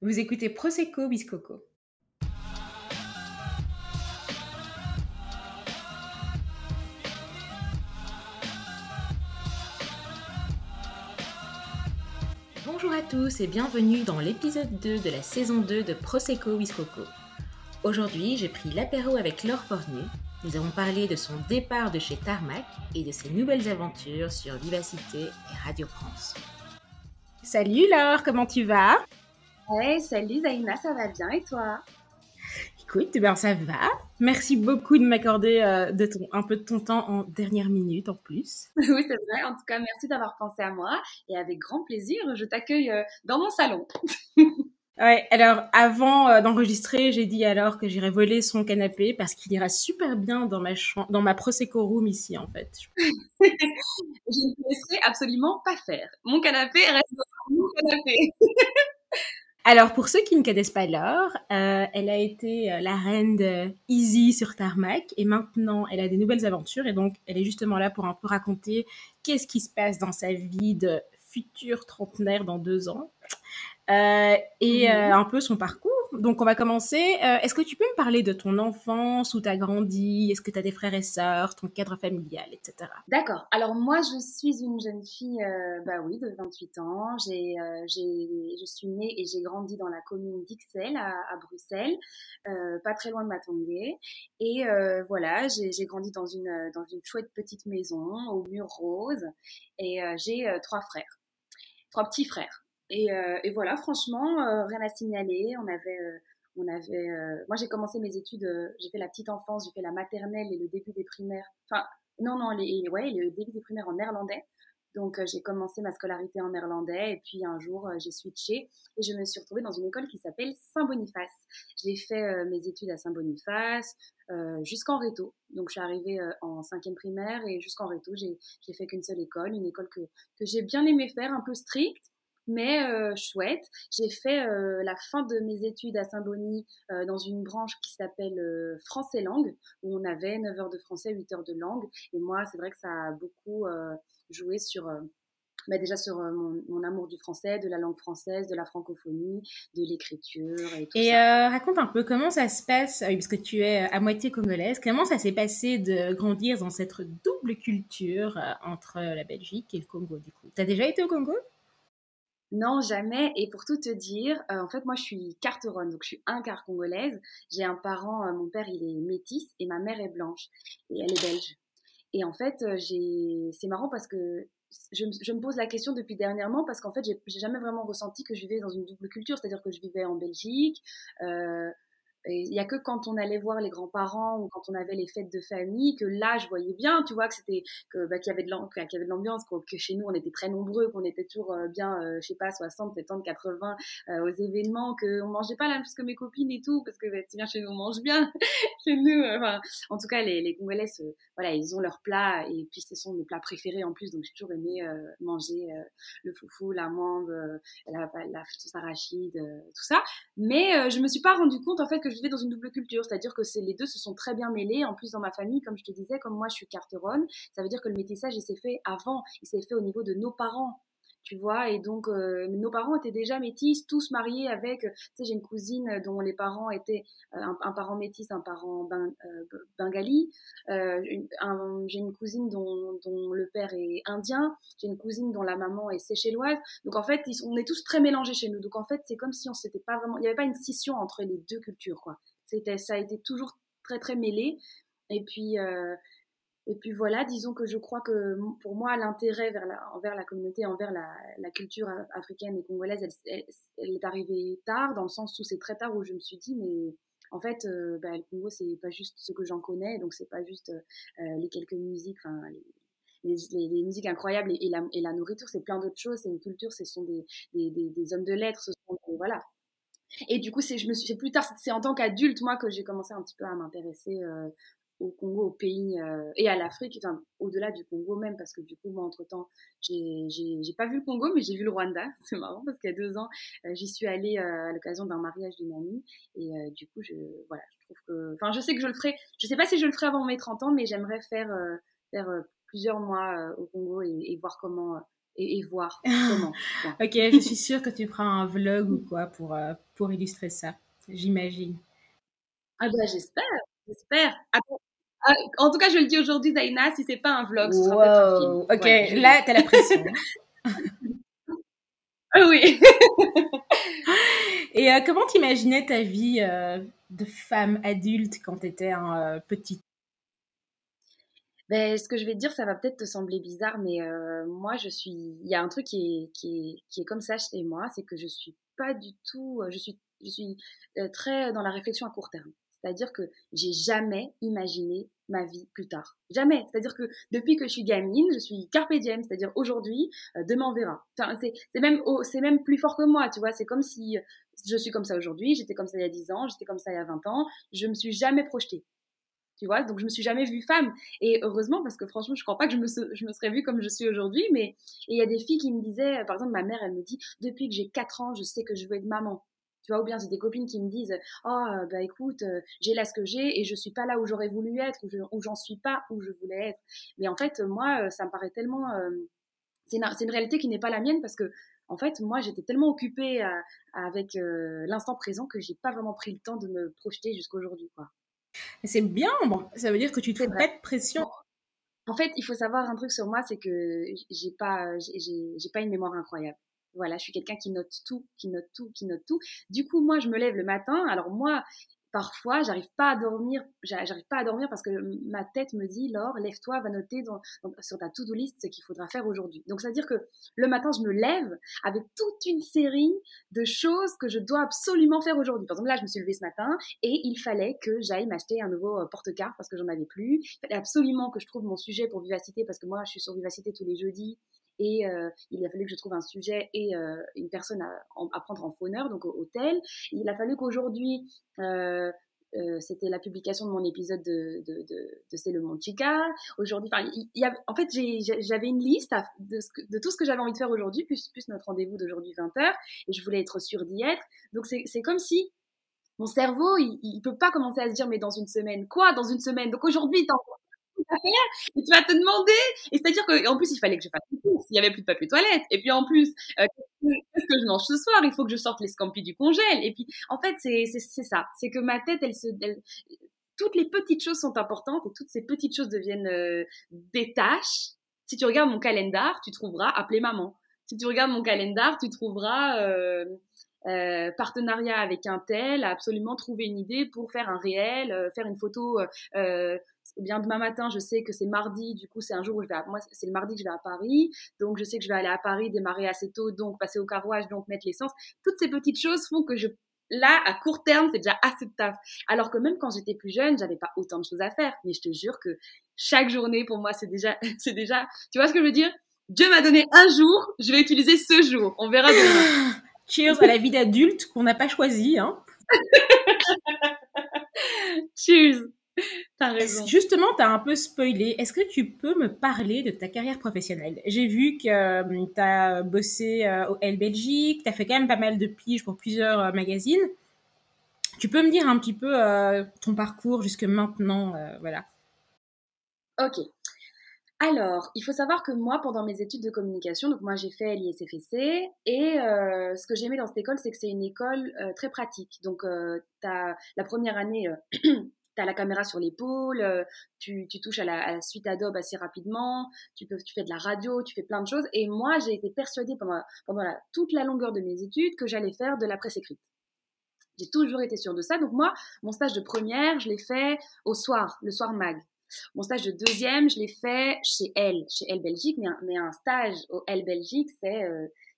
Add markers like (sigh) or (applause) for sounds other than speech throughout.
Vous écoutez Prosecco Biscoco. Bonjour à tous et bienvenue dans l'épisode 2 de la saison 2 de Prosecco Biscoco. Aujourd'hui, j'ai pris l'apéro avec Laure Fornier. Nous avons parlé de son départ de chez Tarmac et de ses nouvelles aventures sur Vivacité et Radio France. Salut Laure, comment tu vas? Hey, salut Zaina, ça va bien et toi? Écoute, ben ça va. Merci beaucoup de m'accorder euh, de ton, un peu de ton temps en dernière minute en plus. (laughs) oui, c'est vrai. En tout cas, merci d'avoir pensé à moi et avec grand plaisir, je t'accueille euh, dans mon salon. (laughs) ouais, alors avant euh, d'enregistrer, j'ai dit alors que j'irais voler son canapé parce qu'il ira super bien dans ma dans ma Prosecco room ici en fait. (laughs) je ne laisserai absolument pas faire. Mon canapé reste mon canapé. (laughs) Alors, pour ceux qui ne connaissent pas Laure, euh, elle a été euh, la reine de Easy sur Tarmac et maintenant elle a des nouvelles aventures et donc elle est justement là pour un peu raconter qu'est-ce qui se passe dans sa vie de future trentenaire dans deux ans euh, et mmh. un peu son parcours donc on va commencer. Euh, est-ce que tu peux me parler de ton enfance, où tu as grandi, est-ce que tu as des frères et sœurs, ton cadre familial, etc. D'accord. Alors moi, je suis une jeune fille, euh, bah oui, de 28 ans. J'ai, euh, j'ai, je suis née et j'ai grandi dans la commune d'Ixelles à, à, Bruxelles, pas très loin de Matongué. Et voilà, j'ai, j'ai grandi dans une, dans une chouette petite maison aux murs roses. Et j'ai trois frères, trois petits frères. Et, euh, et voilà, franchement, euh, rien à signaler. On avait, euh, on avait. moi, j'ai commencé mes études. j'ai fait la petite enfance, j'ai fait la maternelle et le début des primaires. Enfin, non, non, les, ouais, le début des primaires en néerlandais. Donc, j'ai commencé ma scolarité en néerlandais et puis un jour, j'ai switché et je me suis retrouvée dans une école qui s'appelle Saint-Boniface. J'ai fait mes études à Saint-Boniface jusqu'en réto. Donc, je suis arrivée en cinquième primaire et jusqu'en réto, j'ai fait qu'une seule école, une école que, que j'ai bien aimé faire, un peu stricte mais euh, chouette. J'ai fait euh, la fin de mes études à Saint-Bonny euh, dans une branche qui s'appelle français langue, où on avait 9 heures de français, 8 heures de langue. Et moi, c'est vrai que ça a beaucoup joué sur... Bah déjà sur mon, amour du français, de la langue française, de la francophonie, de l'écriture et tout et ça. raconte un peu comment ça se passe, puisque tu es à moitié congolaise, comment ça s'est passé de grandir dans cette double culture entre la Belgique et le Congo du coup? Tu as déjà été au Congo? Non, jamais. Et pour tout te dire, euh, en fait, moi, je suis carteronne, donc je suis un quart congolaise. J'ai un parent, euh, mon père, il est métis et ma mère est blanche et elle est belge. Et en fait, euh, j'ai, c'est marrant parce que je, je, me pose la question depuis dernièrement parce qu'en fait, j'ai jamais vraiment ressenti que je vivais dans une double culture, c'est-à-dire que je vivais en Belgique. Euh, il y a que quand on allait voir les grands-parents ou quand on avait les fêtes de famille que là je voyais bien, tu vois, que c'était que bah, qu'il y avait de l'ambiance, que, chez nous on était très nombreux, qu'on était toujours euh, bien, euh, je sais pas, 60, 70, 80 aux événements, qu'on mangeait pas la même chose que mes copines et tout, parce que bah, bien chez nous on mange bien, (laughs) chez nous, euh, enfin, en tout cas les, les Congolais, voilà, ils ont leurs plats et puis ce sont mes plats préférés en plus, donc j'ai toujours aimé manger le foufou, l'amande, la, la, la sauce arachide, tout ça, mais je me suis pas rendu compte en fait que je vivais dans une double culture, c'est-à-dire que les deux se sont très bien mêlés. En plus, dans ma famille, comme je te disais, comme moi je suis carteronne, ça veut dire que le métissage, il s'est fait avant, il s'est fait au niveau de nos parents tu vois. Et donc, euh, nos parents étaient déjà métis, tous mariés avec, tu sais, j'ai une cousine dont les parents étaient euh, un, parent métis, un parent ben, euh, bengali. j'ai une cousine dont, le père est indien. J'ai une cousine dont la maman est séchelloise. Donc, en fait, on est tous très mélangés chez nous. Donc, en fait, c'est comme si on s'était pas vraiment, il n'y avait pas une scission entre les deux cultures, quoi. C'était, ça a été toujours très, très mêlé. Et puis, et puis voilà, disons que je crois que pour moi, l'intérêt envers la communauté, envers la, culture africaine et congolaise, elle, est arrivée tard, dans le sens où c'est très tard où je me suis dit, mais en fait, euh, bah, le Congo, c'est pas juste ce que j'en connais, donc c'est pas juste euh, les quelques musiques, enfin, les, musiques incroyables et, la, nourriture, c'est plein d'autres choses, c'est une culture, ce sont des, des, hommes de lettres, ce sont voilà. Et du coup, c'est, plus tard, c'est en tant qu'adulte, moi, que j'ai commencé un petit peu à m'intéresser euh, au Congo, au pays euh, et à l'Afrique, enfin, au-delà du Congo même, parce que du coup, moi, entre-temps, j'ai pas vu le Congo, mais j'ai vu le Rwanda. (laughs) C'est marrant parce qu'il y a deux ans, euh, j'y suis allée euh, à l'occasion d'un mariage d'une amie. Et du coup, je, voilà, je trouve que. Enfin, je sais que je le ferai. Je sais pas si je le ferai avant mes 30 ans, mais j'aimerais faire, faire plusieurs mois au Congo et, voir comment et, voir (laughs) comment. ok, je suis sûre que tu feras un vlog ou quoi pour, pour illustrer ça, j'imagine. Ah bah j'espère, j'espère. Ah, en tout cas, je le dis aujourd'hui, Zaina, si c'est pas un vlog, ce sera un film. Ok, là, t'as la pression. (laughs) (laughs) ah oui. Et euh, comment t'imaginais ta vie euh, de femme adulte quand t'étais un, petite ben, ce que je vais te dire, ça va peut-être te sembler bizarre, mais euh, moi, je suis. Il y a un truc qui est, qui est, qui est comme ça chez moi, c'est que je suis pas du tout. Euh, je suis, je suis euh, très dans la réflexion à court terme. C'est-à-dire que j'ai jamais imaginé ma vie plus tard. Jamais. C'est-à-dire que depuis que je suis gamine, je suis carpe diem, c'est-à-dire aujourd'hui, demain on verra. Enfin, c'est même, plus fort que moi, tu vois. C'est comme si je suis comme ça aujourd'hui, j'étais comme ça il y a 10 ans, j'étais comme ça il y a 20 ans. Je me suis jamais projetée tu vois? Donc je me suis jamais vue femme. Et heureusement, parce que franchement, je crois pas que je me, je me serais vue comme je suis aujourd'hui. Mais il y a des filles qui me disaient, par exemple, ma mère, elle me dit, depuis que j'ai 4 ans, je sais que je veux être maman. Tu vois, ou bien j'ai des copines qui me disent, oh, bah écoute, euh, j'ai là ce que j'ai et je suis pas là où j'aurais voulu être, ou j'en suis pas où je voulais être. Mais en fait, moi, euh, ça me paraît tellement. C'est une, une, réalité qui n'est pas la mienne parce que en fait, moi, j'étais tellement occupée avec l'instant présent que j'ai pas vraiment pris le temps de me projeter jusqu'aujourd'hui, quoi. C'est bien, bon, ça veut dire que tu te fais pas de pression. En fait, il faut savoir un truc sur moi, c'est que j'ai pas, j'ai pas une mémoire incroyable. Voilà, je suis quelqu'un qui note tout, qui note tout, qui note tout. Du coup, moi, je me lève le matin. Alors moi, parfois, j'arrive pas à dormir, j'arrive pas à dormir parce que ma tête me dit, Laure, lève-toi, va noter dans, sur ta to-do list ce qu'il faudra faire aujourd'hui. Donc, c'est-à-dire que le matin, je me lève avec toute une série de choses que je dois absolument faire aujourd'hui. Par exemple, là, je me suis levée ce matin et il fallait que j'aille m'acheter un nouveau euh, porte-carte parce que j'en avais plus. Il fallait absolument que je trouve mon sujet pour Vivacité parce que moi, je suis sur Vivacité tous les jeudis et euh, il a fallu que je trouve un sujet et euh, une personne à, prendre en fauneur, donc au hôtel. Il a fallu qu'aujourd'hui, euh, c'était la publication de mon épisode de, de, de, C'est le monde Chica. Aujourd'hui, il, y a, en fait, j'avais une liste de, de, tout ce que j'avais envie de faire aujourd'hui, plus, plus notre rendez-vous d'aujourd'hui 20h, et je voulais être sûre d'y être. Donc, c'est comme si mon cerveau, il, il peut pas commencer à se dire, mais dans une semaine, quoi, dans une semaine Donc aujourd'hui, et tu vas te demander. Et c'est-à-dire qu'en plus, il fallait que je fasse tout. S'il y avait plus de papier toilette. Et puis en plus, euh, qu'est-ce que je mange ce soir? Il faut que je sorte les scampis du congèle. Et puis, en fait, c'est ça. C'est que ma tête, elle se. toutes les petites choses sont importantes et toutes ces petites choses deviennent euh, des tâches. Si tu regardes mon calendar, tu trouveras appeler maman. Si tu regardes mon calendar, tu trouveras euh, euh, partenariat avec un tel, absolument trouver une idée pour faire un réel, euh, faire une photo. Euh, bien demain matin, je sais que c'est mardi, du coup c'est un jour où je vais, à, moi c'est le mardi que je vais à Paris, donc je sais que je vais aller à Paris, démarrer assez tôt, donc passer au carrouage, donc mettre l'essence. Toutes ces petites choses font que je là, à court terme, c'est déjà assez de taf. Alors que même quand j'étais plus jeune, j'avais pas autant de choses à faire. Mais je te jure que chaque journée, pour moi, c'est déjà, (laughs) c'est déjà, tu vois ce que je veux dire? Dieu m'a donné un jour, je vais utiliser ce jour. On verra demain. (laughs) Cheers à la vie d'adulte qu'on n'a pas choisie. Hein. (laughs) Cheers. T'as raison. Justement, tu as un peu spoilé. Est-ce que tu peux me parler de ta carrière professionnelle? J'ai vu que euh, tu as bossé euh, au L Belgique, tu as fait quand même pas mal de piges pour plusieurs euh, magazines. Tu peux me dire un petit peu ton parcours jusque maintenant voilà. Ok. Alors, il faut savoir que moi, pendant mes études de communication, donc moi j'ai fait l'ISFC, et euh, ce que j'aimais dans cette école, c'est que c'est une école euh, très pratique. Donc, euh, la première année, (clears throat) tu as la caméra sur l'épaule, tu, tu, touches à la, suite Adobe assez rapidement, tu, peux, tu fais de la radio, tu fais plein de choses. Et moi, j'ai été persuadée pendant, pendant la, toute la longueur de mes études que j'allais faire de la presse écrite. J'ai toujours été sûre de ça. Donc moi, mon stage de première, je l'ai fait au soir, le soir mag. Mon stage de deuxième, je l'ai fait chez Elle, chez Elle Belgique, mais un, stage au Elle Belgique, c'est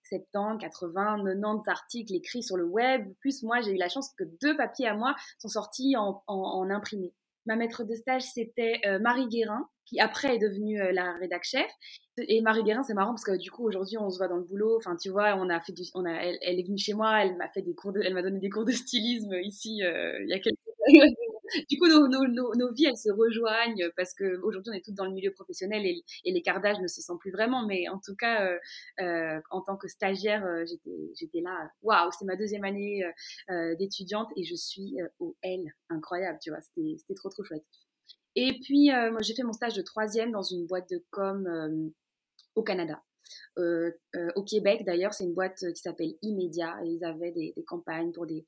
70, 80, 90 articles écrits sur le web. Plus moi, j'ai eu la chance que deux papiers à moi sont sortis en, en, imprimé. Ma maître de stage, c'était euh, Marie Guérin, qui après est devenue euh, la rédac chef. Et Marie Guérin, c'est marrant parce que du coup aujourd'hui on se voit dans le boulot. Enfin, tu vois, on a fait du, on a, elle, est venue chez moi, elle m'a fait des cours, de, elle m'a donné des cours de stylisme ici euh, il y a quelques années (laughs) du coup, nos, nos, nos, vies, elles se rejoignent parce qu'aujourd'hui, on est toutes dans le milieu professionnel et, et l'écart d'âge ne se sent plus vraiment. Mais en tout cas, euh, euh en tant que stagiaire, euh, j'étais là. Waouh, c'est ma deuxième année d'étudiante et je suis au L. Incroyable, tu vois. C'était trop, trop chouette. Et puis, moi, j'ai fait mon stage de troisième dans une boîte de com au Canada. au Québec, d'ailleurs, c'est une boîte qui s'appelle Immédia ils avaient des, campagnes pour des,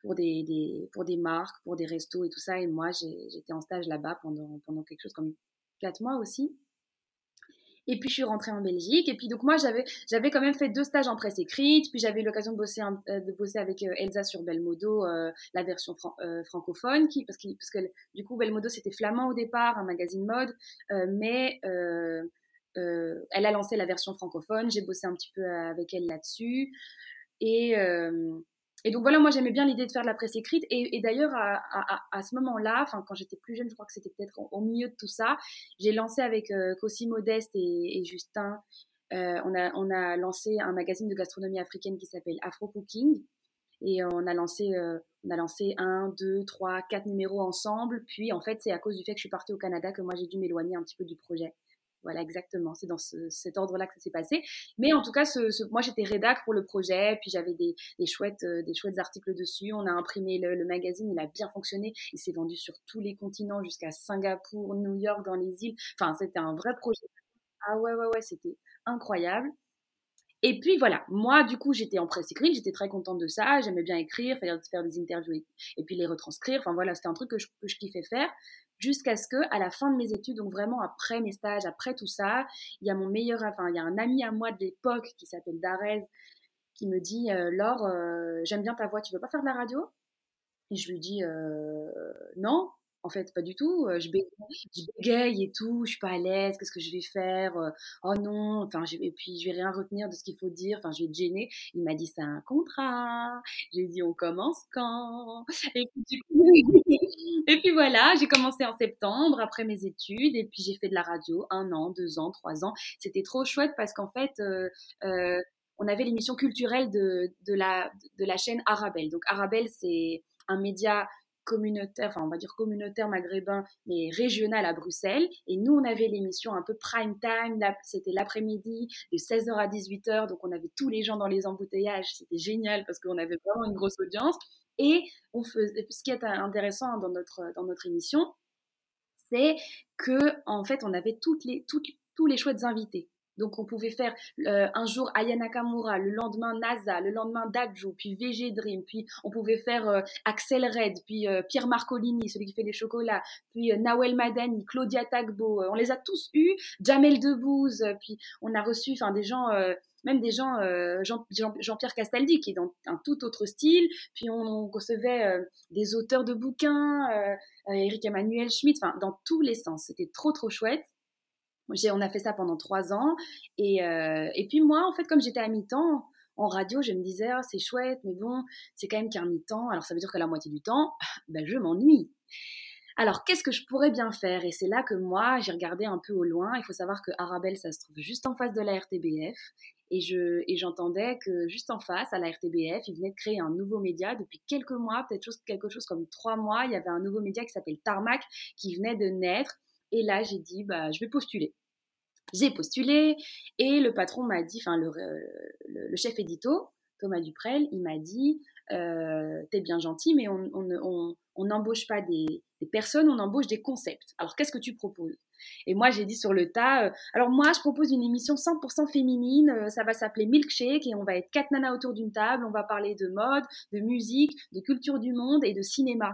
pour des, pour des marques, pour des restos et tout ça. Et moi, j'étais en stage là-bas pendant, pendant quelque chose comme quatre mois aussi. Et puis je suis rentrée en Belgique. Et puis donc moi j'avais j'avais quand même fait deux stages en presse écrite. Puis j'avais eu l'occasion de bosser euh, de bosser avec euh, Elsa sur Belmodo, euh, la version francophone, qui parce que parce que du coup Belmodo c'était flamand au départ, un magazine mode, mais elle a lancé la version francophone. J'ai bossé un petit peu avec elle là-dessus. Et et donc voilà, moi j'aimais bien l'idée de faire de la presse écrite. Et, d'ailleurs, à, ce moment-là, quand j'étais plus jeune, je crois que c'était peut-être au, milieu de tout ça, j'ai lancé avec euh, Modeste et, Justin, euh, on, a, on a lancé un magazine de gastronomie africaine qui s'appelle Afro Cooking. Et on a lancé, euh, on a lancé un, deux, trois, quatre numéros ensemble. Puis en fait, c'est à cause du fait que je suis partie au Canada que moi j'ai dû m'éloigner un petit peu du projet. Voilà, exactement. C'est dans cet ordre-là que ça s'est passé. Mais en tout cas, moi, j'étais rédac pour le projet, puis j'avais des, chouettes, euh, des chouettes articles dessus. On a imprimé le, magazine, il a bien fonctionné. Il s'est vendu sur tous les continents, jusqu'à Singapour, New York, dans les îles. Enfin, c'était un vrai projet. Ah ouais, ouais, ouais, c'était incroyable. Et puis voilà, moi du coup j'étais en presse écrite, j'étais très contente de ça, j'aimais bien écrire, faire, faire des interviews et, puis les retranscrire. Enfin voilà, c'était un truc que je, que je kiffais faire jusqu'à ce que, à la fin de mes études, donc vraiment après mes stages, après tout ça, il y a mon meilleur, enfin, il y a un ami à moi de l'époque qui s'appelle Darez, qui me dit, euh, Laure, euh, j'aime bien ta voix, tu veux pas faire de la radio? Et je lui dis, euh, non. En fait, pas du tout. Euh, je bégaye, et tout, je suis pas à l'aise, qu'est-ce que je vais faire euh, Oh non, enfin, et puis je vais rien retenir de ce qu'il faut dire, enfin, je vais te gêner. Il m'a dit, c'est un contrat. J'ai dit, on commence quand? (laughs) Et puis, (laughs) et puis voilà, j'ai commencé en septembre après mes études, et puis j'ai fait de la radio un an, deux ans, trois ans. C'était trop chouette parce qu'en fait, euh, on avait l'émission culturelle de, de, la, de la chaîne Arabelle. Donc Arabelle, c'est un média communautaire, enfin on va dire communautaire maghrébin, mais régional à Bruxelles. Et nous, on avait l'émission un peu prime time, c'était l'après-midi, de 16h à 18h, donc on avait tous les gens dans les embouteillages, c'était génial parce qu'on avait vraiment une grosse audience. Et ce qui est intéressant dans notre, dans notre émission, c'est que en fait, on avait toutes les, toutes, tous les chouettes invités. Donc on pouvait faire euh, un jour Aya Nakamura, le lendemain NASA, le lendemain Daju, puis VG Dream, puis on pouvait faire euh, Axel Red, puis euh, Pierre Marcolini, celui qui fait les chocolats, puis Nawel Madani, Claudia Tagbo, on les a tous eus, Jamel Debbouze, puis on a reçu enfin des gens même des gens, Jean-Pierre Castaldi, qui est dans un tout autre style. Puis on, recevait des auteurs de bouquins, Eric Emmanuel Schmitt, enfin dans tous les sens. C'était trop trop chouette on a fait ça pendant trois ans. Et, euh, et puis moi, en fait, comme j'étais à mi-temps en radio, je me disais, oh, c'est chouette, mais bon, c'est quand même qu'un mi-temps. Alors ça veut dire que la moitié du temps, (laughs) ben, je m'ennuie. Alors, qu'est-ce que je pourrais bien faire? Et c'est là que moi, j'ai regardé un peu au loin. Il faut savoir que Arabelle, ça se trouve juste en face de la RTBF. Et, je, et j'entendais que juste en face, à la RTBF, ils venaient de créer un nouveau média. Depuis quelques mois, peut-être quelque chose comme trois mois, il y avait un nouveau média qui s'appelle Tarmac qui venait de naître. Et là, j'ai dit, bah, je vais postuler. J'ai postulé et le patron m'a dit, enfin le, le, chef édito, Thomas Duprel, il m'a dit, euh, t'es bien gentil, mais on n'embauche pas des, personnes, on embauche des concepts. Alors qu'est-ce que tu proposes? Et moi j'ai dit sur le tas, euh, alors moi je propose une émission 100% féminine, euh, ça va s'appeler Milkshake et on va être quatre nanas autour d'une table, on va parler de mode, de musique, de culture du monde et de cinéma.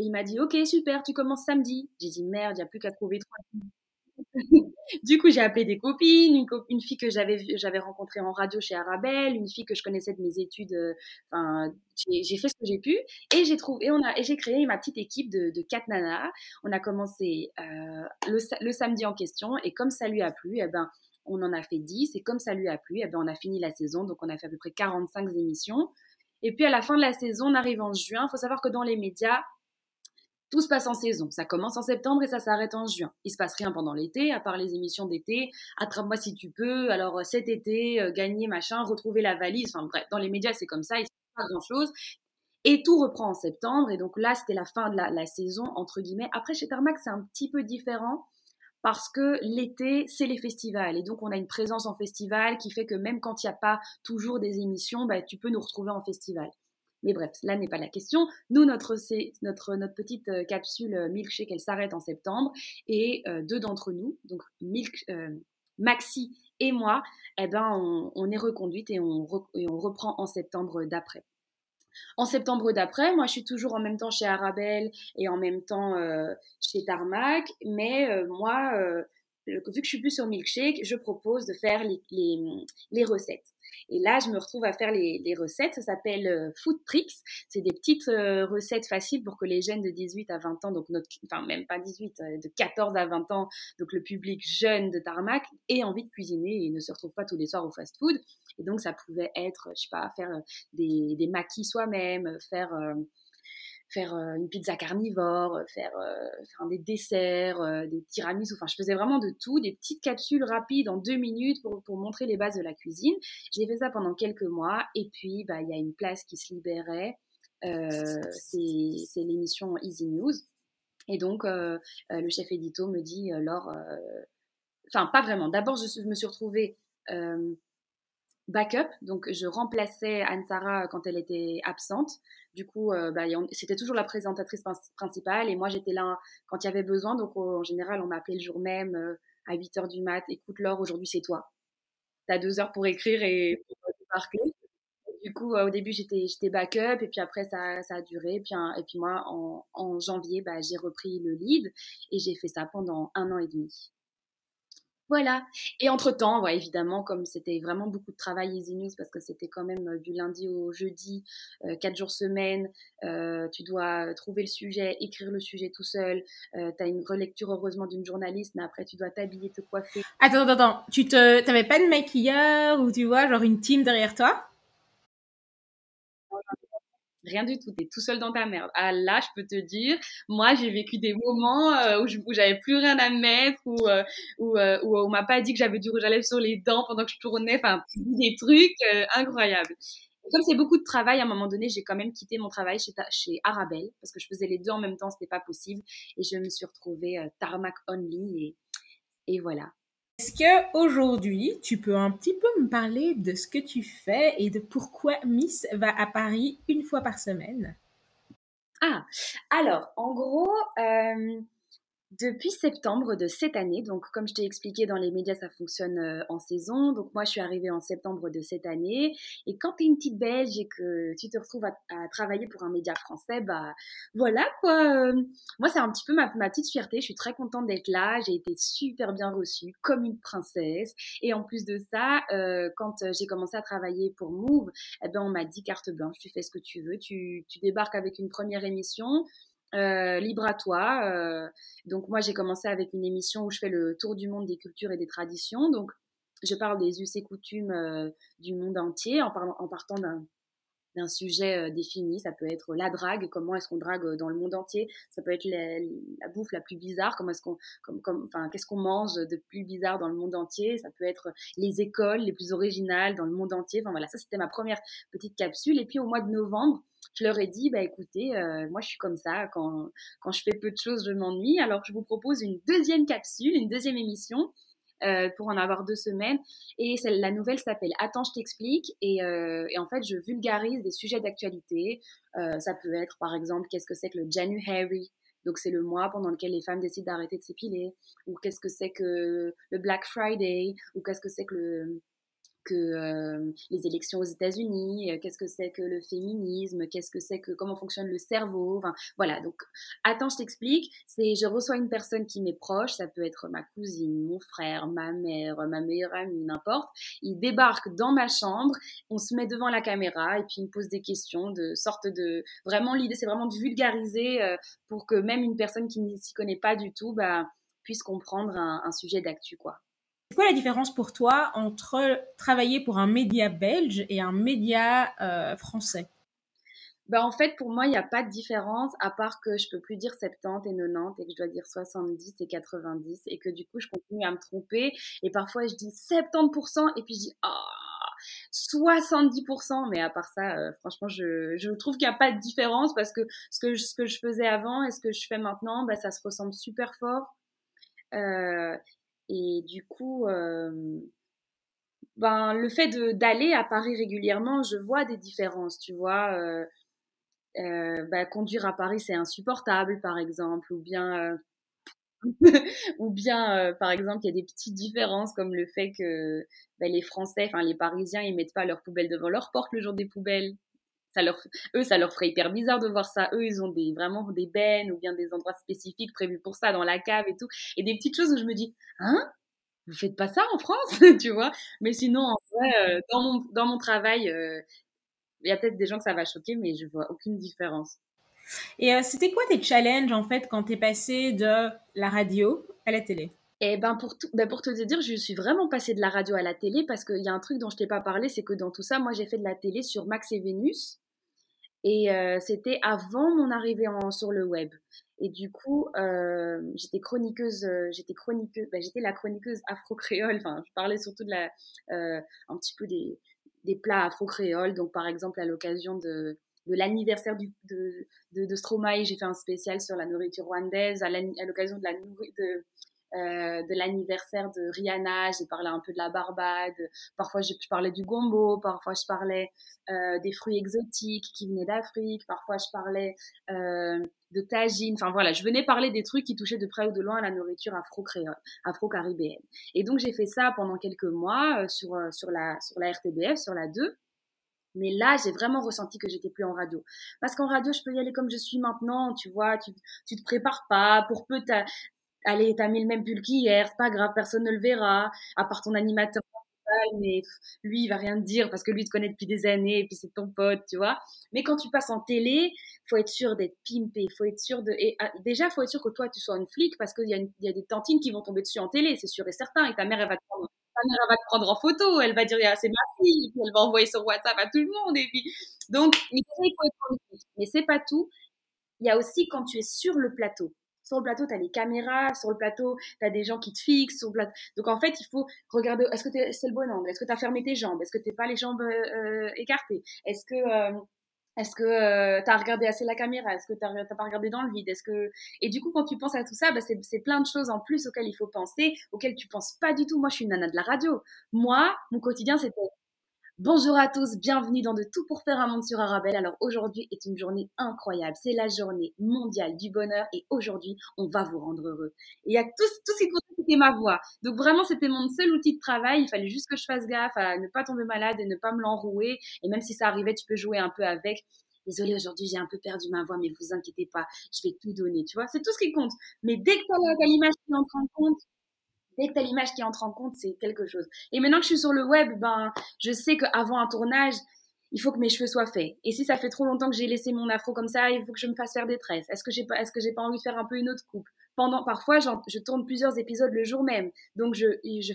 Et il m'a dit, ok, super, tu commences samedi. J'ai dit, merde, il n'y a plus qu'à trouver trois (laughs) du coup, j'ai appelé des copines, une, fille que j'avais rencontrée en radio chez Arabelle, une fille que je connaissais de mes études. Euh, j'ai fait ce que j'ai pu et j'ai trouvé et on a et j'ai créé ma petite équipe de, quatre nanas. On a commencé euh, le, samedi en question et comme ça lui a plu, eh ben on en a fait 10 et comme ça lui a plu, eh ben on a fini la saison donc on a fait à peu près 45 émissions. Et puis à la fin de la saison, on arrive en juin. Il faut savoir que dans les médias, tout se passe en saison. Ça commence en septembre et ça s'arrête en juin. Il se passe rien pendant l'été, à part les émissions d'été. Attrape-moi si tu peux. Alors euh, cet été, euh, gagner machin, retrouver la valise. Enfin bref, dans les médias c'est comme ça. Il se passe pas grand chose. Et tout reprend en septembre. Et donc là, c'était la fin de la, saison entre guillemets. Après chez Tarmac, c'est un petit peu différent parce que l'été, c'est les festivals. Et donc, on a une présence en festival qui fait que même quand il n'y a pas toujours des émissions, bah, tu peux nous retrouver en festival. Mais bref, là n'est pas la question. Nous, notre, notre, notre petite euh, capsule euh, milkshake, elle s'arrête en septembre. Et euh, deux d'entre nous, donc Milk, Maxi Et moi, eh ben, on, est reconduite et on, reprend en septembre d'après. En septembre d'après, moi, je suis toujours en même temps chez Arabelle et en même temps chez Tarmac. Mais moi, vu que je suis plus sur Milkshake, je propose de faire les, les recettes. Et là, je me retrouve à faire les, recettes. Ça s'appelle euh, Food Tricks. C'est des petites euh, recettes faciles pour que les jeunes de 18 à 20 ans, donc notre, enfin même pas 18, euh, de 14 à 20 ans, donc le public jeune de Tarmac, aient envie de cuisiner et ne se retrouve pas tous les soirs au fast-food. Et donc, ça pouvait être, je sais pas, faire des, des maquis soi-même, faire faire euh, une pizza carnivore, euh, faire, euh, faire des desserts, des tiramisu. Enfin, je faisais vraiment de tout, des petites capsules rapides en deux minutes pour, pour montrer les bases de la cuisine. J'ai fait ça pendant quelques mois et puis bah, il y a une place qui se libérait. c'est l'émission Easy News. Et donc, le chef édito me dit, Laure, enfin, pas vraiment. D'abord, je, me suis retrouvée backup. Donc, je remplaçais Anne-Sara quand elle était absente. Du coup, euh, bah, c'était toujours la présentatrice principale et moi, j'étais là quand il y avait besoin. Donc, en général, on m'appelait le jour même euh, à 8 h du mat. Écoute, Laure, aujourd'hui, c'est toi. Tu as deux heures pour écrire et débarquer. Du coup, euh, au début, j'étais backup et puis après, ça, a duré. Et puis, et puis moi, en, en janvier, bah, j'ai repris le lead et j'ai fait ça pendant un an et demi. Voilà. Et entre-temps, ouais, évidemment, comme c'était vraiment beaucoup de travail Easy News, parce que c'était quand même euh, du lundi au jeudi, euh, quatre jours semaine, euh, tu dois trouver le sujet, écrire le sujet tout seul, tu as une relecture heureusement d'une journaliste, mais après tu dois t'habiller, te coiffer. Attends, attends, attends, tu te, t'avais pas de maquilleur ou tu vois, genre une team derrière toi? Rien du tout, t'es tout seul dans ta merde. Ah là, je peux te dire, moi j'ai vécu des moments euh, où, j'avais plus rien à mettre, ou euh, où, euh, où, on m'a pas dit que j'avais du rouge à lèvres sur les dents pendant que je tournais, enfin (laughs) des trucs incroyables. comme c'est beaucoup de travail, à un moment donné, j'ai quand même quitté mon travail chez, chez Arabelle, parce que je faisais les deux en même temps, c'était pas possible, et je me suis retrouvée tarmac only, et, et voilà. Est-ce que aujourd'hui, tu peux un petit peu me parler de ce que tu fais et de pourquoi Miss va à Paris une fois par semaine? Ah, alors, en gros, euh, depuis septembre de cette année, donc comme je t'ai expliqué dans les médias, ça fonctionne euh, en saison. Donc moi, je suis arrivée en septembre de cette année. Et quand tu es une petite Belge et que tu te retrouves à, travailler pour un média français, bah voilà quoi. Euh, moi, c'est un petit peu ma, petite fierté. Je suis très contente d'être là. J'ai été super bien reçue, comme une princesse. Et en plus de ça, euh, quand j'ai commencé à travailler pour Move, eh ben on m'a dit carte blanche, tu fais ce que tu veux, tu, tu débarques avec une première émission. Euh, libre à toi. Euh, donc moi j'ai commencé avec une émission où je fais le tour du monde des cultures et des traditions. Donc je parle des us et coutumes euh, du monde entier en, parlant, en partant d'un d'un sujet défini. Ça peut être la drague, comment est-ce qu'on drague dans le monde entier. Ça peut être la, la bouffe la plus bizarre, comment est-ce qu'on, comme, comme, enfin, qu'est-ce qu'on mange de plus bizarre dans le monde entier. Ça peut être les écoles les plus originales dans le monde entier. Enfin voilà, ça c'était ma première petite capsule. Et puis au mois de novembre, je leur ai dit, bah écoutez, euh, moi je suis comme ça, quand, quand je fais peu de choses, je m'ennuie. Alors je vous propose une deuxième capsule, une deuxième émission. Euh, pour en avoir deux semaines. Et la nouvelle s'appelle Attends, je t'explique. Et, euh, et, en fait, je vulgarise des sujets d'actualité. ça peut être, par exemple, qu'est-ce que c'est que le January? Donc c'est le mois pendant lequel les femmes décident d'arrêter de s'épiler, ou qu'est-ce que c'est que le Black Friday, ou qu'est-ce que c'est que le, que euh, les élections aux États-Unis, euh, qu'est-ce que c'est que le féminisme, qu'est-ce que c'est que comment fonctionne le cerveau. Enfin, voilà. Donc, attends, je t'explique. C'est, je reçois une personne qui m'est proche. Ça peut être ma cousine, mon frère, ma mère, ma meilleure amie, n'importe. Il débarque dans ma chambre. On se met devant la caméra et puis il me pose des questions de sorte de. Vraiment, l'idée, c'est vraiment de vulgariser euh, pour que même une personne qui ne s'y connaît pas du tout, bah, puisse comprendre un, un sujet d'actu, quoi. C'est quoi la différence pour toi entre travailler pour un média belge et un média euh, français? Ben en fait, pour moi, il n'y a pas de différence, à part que je peux plus dire 70 et 90 et que je dois dire 70 et 90 et que du coup, je continue à me tromper. Et parfois, je dis 70% et puis je dis ah, 70%. Mais à part ça, euh, franchement, je, je trouve qu'il n'y a pas de différence parce que ce, que je, ce que je faisais avant et ce que je fais maintenant, ben, ça se ressemble super fort. Euh, et du coup, euh, ben, le fait d'aller à Paris régulièrement, je vois des différences, tu vois. Euh, euh, ben, conduire à Paris, c'est insupportable, par exemple, ou bien (laughs) ou bien, par exemple, il y a des petites différences comme le fait que ben, les Français, enfin les Parisiens, ils mettent pas leurs poubelles devant leur porte le jour des poubelles. Ça leur, eux, ça leur ferait hyper bizarre de voir ça. Eux, ils ont des, vraiment des bennes ou bien des endroits spécifiques prévus pour ça dans la cave et tout. Et des petites choses où je me dis, hein, vous faites pas ça en France, (laughs) tu vois? Mais sinon, en vrai, euh, dans, mon, dans mon travail, euh, il y a peut-être des gens que ça va choquer, mais je vois aucune différence. Et euh, c'était quoi tes challenges en fait quand t'es passé de la radio à la télé? Eh ben pour, tout, ben pour te dire, je suis vraiment passée de la radio à la télé parce qu'il y a un truc dont je t'ai pas parlé, c'est que dans tout ça, moi j'ai fait de la télé sur Max et Vénus. Et euh, c'était avant mon arrivée en, sur le web. Et du coup, euh, j'étais chroniqueuse, euh, j'étais chroniqueuse, ben, j'étais la chroniqueuse afro-créole. Enfin, je parlais surtout de la, euh, un petit peu des, des plats afro-créoles. Donc, par exemple, à l'occasion de, de l'anniversaire de, de, de Stromae, j'ai fait un spécial sur la nourriture rwandaise. À l'occasion de la de, euh, de l'anniversaire de Rihanna, j'ai parlé un peu de la Barbade, parfois je, parlais du gombo, parfois je parlais euh, des fruits exotiques qui venaient d'Afrique, parfois je parlais euh, de tagine, enfin voilà, je venais parler des trucs qui touchaient de près ou de loin à la nourriture afro-créole, afro-caribéenne. Et donc j'ai fait ça pendant quelques mois euh, sur, euh, sur, la, sur la RTBF, sur la 2. Mais là, j'ai vraiment ressenti que j'étais plus en radio. Parce qu'en radio, je peux y aller comme je suis maintenant, tu vois, tu, tu te prépares pas, pour peu, allez, t'as mis le même pull qu'hier, c'est pas grave, personne ne le verra, à part ton animateur mais lui, il va rien te dire parce que lui te connaît depuis des années et puis c'est ton pote, tu vois. Mais quand tu passes en télé, faut être sûr d'être pimpé, faut être sûr de. Et, ah, déjà, faut être sûr que toi, tu sois une flic parce qu'il y, a y a des tantines qui vont tomber dessus en télé, c'est sûr et certain. Et ta mère, elle va te prendre, ta mère, elle va te prendre en photo, elle va dire, ah, c'est ma fille, elle va envoyer sur WhatsApp à tout le monde. Et puis, donc, il faut être Mais c'est pas tout. Il y a aussi quand tu es sur le plateau. Sur le plateau, tu as les caméras. Sur le plateau, tu as des gens qui te fixent. Donc, en fait, il faut regarder est-ce que c'est le bon angle? Est-ce que tu as fermé tes jambes? Est-ce que tu pas les jambes euh, écartées? Est-ce que. Euh, est-ce que euh, tu as regardé assez la caméra? Est-ce que tu pas regardé dans le vide? Est-ce que et du coup quand tu penses à tout ça, bah, c'est plein de choses en plus auxquelles il faut penser, auxquelles tu penses pas du tout. Moi, je suis une nana de la radio. Moi, mon quotidien, c'était Bonjour à tous, bienvenue dans De Tout pour faire un monde sur Arabelle. Alors aujourd'hui est une journée incroyable, c'est la journée mondiale du bonheur et aujourd'hui on va vous rendre heureux. Et il y a tout, tout ce qui comptait c'était ma voix. Donc vraiment c'était mon seul outil de travail, il fallait juste que je fasse gaffe à ne pas tomber malade et ne pas me l'enrouer. Et même si ça arrivait, tu peux jouer un peu avec. Désolée, aujourd'hui j'ai un peu perdu ma voix, mais vous inquiétez pas, je vais tout donner, tu vois. C'est tout ce qui compte. Mais dès que tu as l'image qui entre en compte, dès que tu as l'image qui entre en compte, c'est quelque chose. Et maintenant que je suis sur le web, ben, je sais qu'avant un tournage, il faut que mes cheveux soient faits. Et si ça fait trop longtemps que j'ai laissé mon afro comme ça, il faut que je me fasse faire des tresses. Est-ce que j'ai pas, est-ce que j'ai pas envie de faire un peu une autre coupe? Pendant, parfois, je tourne plusieurs épisodes le jour même, donc je,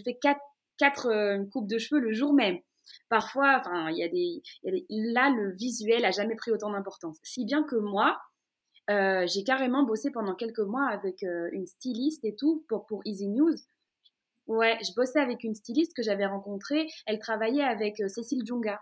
fais quatre, quatre euh, coupes de cheveux le jour même. Parfois, enfin, il y, là, le visuel a jamais pris autant d'importance. Si bien que moi, euh, j'ai carrément bossé pendant quelques mois avec euh, une styliste et tout pour Easy News Ouais, je bossais avec une styliste que j'avais rencontrée. Elle travaillait avec euh, Cécile Djonga.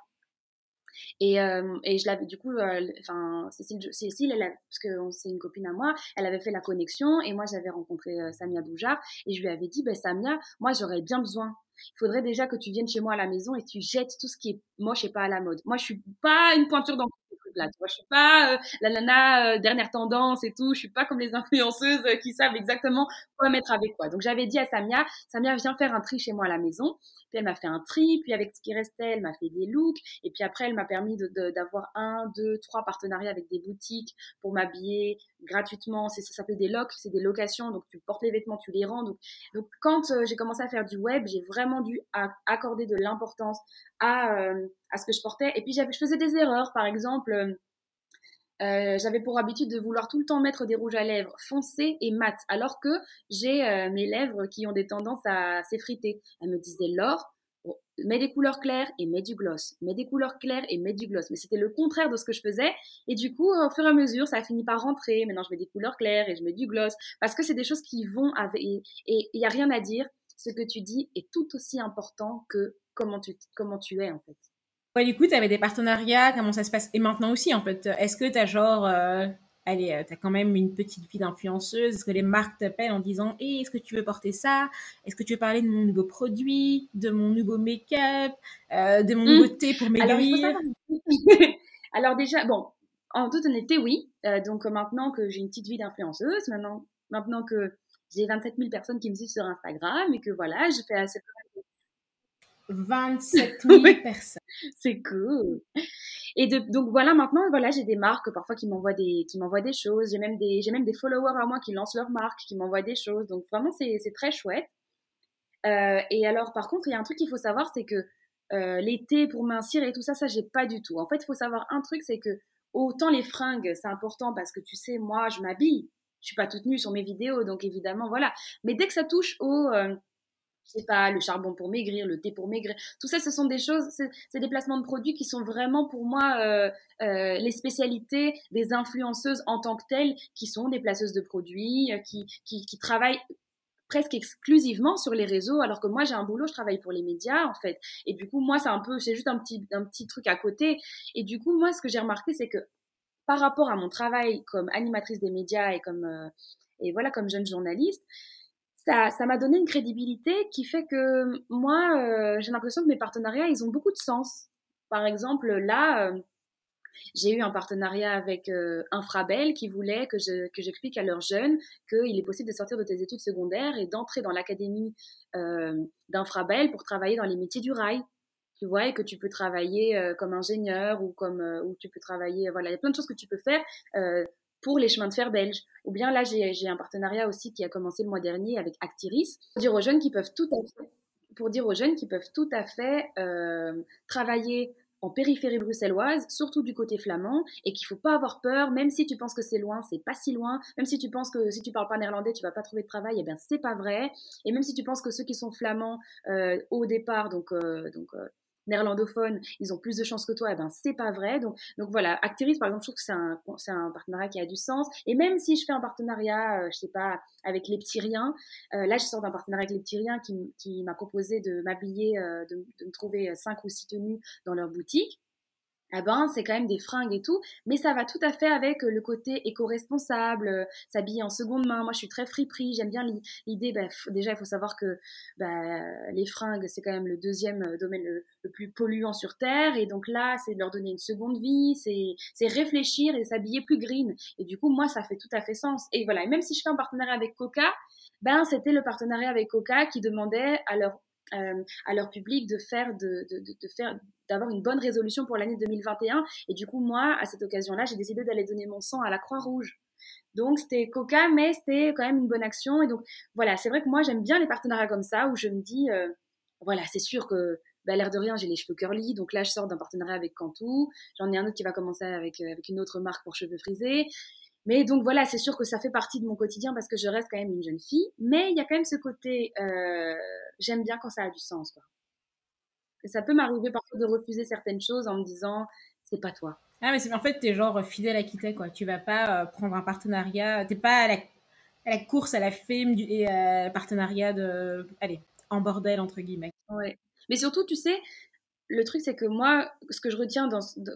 Et, euh, et je l'avais du coup, euh, enfin Cécile, Cécile, elle parce que c'est une copine à moi, elle avait fait la connexion et moi j'avais rencontré Samia Boujard et je lui avais dit, ben Samia, moi j'aurais bien besoin il faudrait déjà que tu viennes chez moi à la maison et tu jettes tout ce qui est moche et pas à la mode. Moi, je suis pas une pointure dans trucs-là. Tu je suis pas euh, la nana euh, dernière tendance et tout. Je suis pas comme les influenceuses euh, qui savent exactement quoi mettre avec quoi. Donc, j'avais dit à Samia, Samia, viens faire un tri chez moi à la maison. Puis elle m'a fait un tri, puis avec ce qui restait, elle m'a fait des looks, et puis après elle m'a permis d'avoir un, deux, trois partenariats avec des boutiques pour m'habiller gratuitement. Ça s'appelle des locks, c'est des locations, donc tu portes les vêtements, tu les rends. Donc, donc quand j'ai commencé à faire du web, j'ai vraiment dû accorder de l'importance à, euh, à ce que je portais. Et puis, je faisais des erreurs. Par exemple, euh, j'avais pour habitude de vouloir tout le temps mettre des rouges à lèvres foncés et mat, alors que j'ai euh, mes lèvres qui ont des tendances à s'effriter. Elle me disait, Laure, mets des couleurs claires et mets du gloss. Mets des couleurs claires et mets du gloss. Mais c'était le contraire de ce que je faisais. Et du coup, au fur et à mesure, ça a fini par rentrer. Maintenant, je mets des couleurs claires et je mets du gloss. Parce que c'est des choses qui vont. Et il n'y a rien à dire ce que tu dis est tout aussi important que comment tu, comment tu es en fait. Ouais, du coup, tu avais des partenariats, comment ça se passe? Et maintenant aussi, en fait, est-ce que tu as genre, euh, allez, euh, tu as quand même une petite vie d'influenceuse? Est-ce que les marques t'appellent en disant hey, est-ce que tu veux porter ça? Est-ce que tu veux parler de mon nouveau produit, de mon nouveau make-up, euh, de mon mmh. nouveau thé pour maigrir (laughs) Alors, déjà, bon, en toute honnêteté, oui. donc maintenant que j'ai une petite vie d'influenceuse, maintenant, maintenant que j'ai 27 000 personnes qui me suivent sur Instagram et que voilà, je fais assez 27 000 (laughs) personnes. C'est cool. Et de, donc voilà, maintenant, voilà, j'ai des marques parfois qui m'envoient des, qui m'envoient des choses. J'ai même des, j'ai même des followers à moi qui lancent leur marque, qui m'envoient des choses. Donc vraiment, c'est, c'est très chouette. Euh, et alors, par contre, il y a un truc qu'il faut savoir, c'est que euh, l'été pour mincir et tout ça, ça j'ai pas du tout. En fait, il faut savoir un truc, c'est que autant les fringues, c'est important parce que tu sais, moi, je m'habille. Je suis pas toute nue sur mes vidéos, donc évidemment, voilà. Mais dès que ça touche au euh, je sais pas, le charbon pour maigrir, le thé pour maigrir. Tout ça, ce sont des choses, c'est des placements de produits qui sont vraiment pour moi euh, euh, les spécialités des influenceuses en tant que telles, qui sont des placeuses de produits, euh, qui, qui, travaillent presque exclusivement sur les réseaux, alors que moi j'ai un boulot, je travaille pour les médias en fait. Et du coup, moi c'est un peu, c'est juste un petit, un petit truc à côté. Et du coup, moi ce que j'ai remarqué, c'est que par rapport à mon travail comme animatrice des médias et comme et voilà comme jeune journaliste, ça, m'a donné une crédibilité qui fait que moi, euh, j'ai l'impression que mes partenariats, ils ont beaucoup de sens. Par exemple, là, euh, j'ai eu un partenariat avec euh, Infrabel qui voulait que, que j'explique à leurs jeunes qu'il est possible de sortir de tes études secondaires et d'entrer dans l'académie d'Infrabel pour travailler dans les métiers du rail. Tu vois, et que tu peux travailler comme ingénieur ou comme ou tu peux travailler, voilà, il y a plein de choses que tu peux faire pour les chemins de fer belges. Ou bien là, j'ai un partenariat aussi qui a commencé le mois dernier avec Actiris. Pour dire aux jeunes qui peuvent tout à fait, pour dire aux jeunes peuvent tout à fait euh, travailler en périphérie bruxelloise, surtout du côté flamand, et qu'il faut pas avoir peur, même si tu penses que c'est loin, c'est pas si loin, même si tu penses que si tu parles pas néerlandais, tu vas pas trouver de travail, eh bien c'est pas vrai, et même si tu penses que ceux qui sont flamands euh, au départ, donc euh, donc néerlandophones, ils ont plus de chances que toi, et eh ben c'est pas vrai. Donc, donc voilà, Actiris par exemple, je trouve que c'est un, c'est un partenariat qui a du sens. Et même si je fais un partenariat, euh, je sais pas, avec les petits riens, euh, là je sors d'un partenariat avec les petits riens qui, qui m'a proposé de m'habiller, euh, de, de, me trouver cinq ou six tenues dans leur boutique eh ben, c'est quand même des fringues et tout, mais ça va tout à fait avec euh, le côté éco-responsable, euh, s'habiller en seconde main. Moi, je suis très friperie, j'aime bien l'idée. Bah, déjà, il faut savoir que bah, les fringues, c'est quand même le deuxième euh, domaine le, plus polluant sur Terre, et donc là, c'est de leur donner une seconde vie, c'est réfléchir et s'habiller plus green. Et du coup, moi, ça fait tout à fait sens. Et voilà, et même si je fais un partenariat avec Coca, ben, c'était le partenariat avec Coca qui demandait à leur à leur public de faire, d'avoir une bonne résolution pour l'année 2021. Et du coup, moi, à cette occasion-là, j'ai décidé d'aller donner mon sang à la Croix-Rouge. Donc c'était coca, mais c'était quand même une bonne action. Et donc voilà, c'est vrai que moi j'aime bien les partenariats comme ça où je me dis, euh, voilà, c'est sûr que bah, l'air de rien, j'ai les cheveux curly. Donc là, je sors d'un partenariat avec Cantou. J'en ai un autre qui va commencer avec, euh, avec une autre marque pour cheveux frisés. Mais donc voilà, c'est sûr que ça fait partie de mon quotidien parce que je reste quand même une jeune fille. Mais il y a quand même ce côté, euh, j'aime bien quand ça a du sens. Quoi. Et ça peut m'arriver parfois de refuser certaines choses en me disant, c'est pas toi. Ah, mais c'est en fait, t'es genre fidèle à qui t'es, quoi. Tu vas pas euh, prendre un partenariat, t'es pas à la, à la, course, à la fame du, et à partenariat de, allez, en bordel, entre guillemets. Ouais. Mais surtout, tu sais, le truc, c'est que moi, ce que je retiens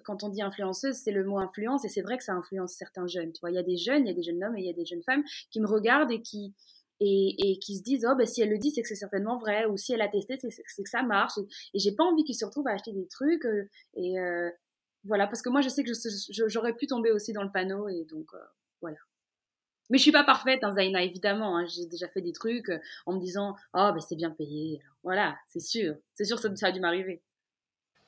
quand on dit influenceuse, c'est le mot influence, et c'est vrai que ça influence certains jeunes. Tu vois, il y a des jeunes, il y a des jeunes hommes et il y a des jeunes femmes qui me regardent et qui, se disent, oh, ben, si elle le dit, c'est que c'est certainement vrai, ou si elle a testé, c'est que ça marche. Et, j'ai pas envie qu'ils se retrouvent à acheter des trucs, euh, et euh, voilà, parce que moi, je sais que j'aurais pu tomber aussi dans le panneau, et donc, euh, voilà. Mais je suis pas parfaite, hein, Zaina, évidemment. Hein. J'ai déjà fait des trucs en me disant, oh, ben, c'est bien payé. voilà, c'est sûr. C'est sûr, ça, ça a dû m'arriver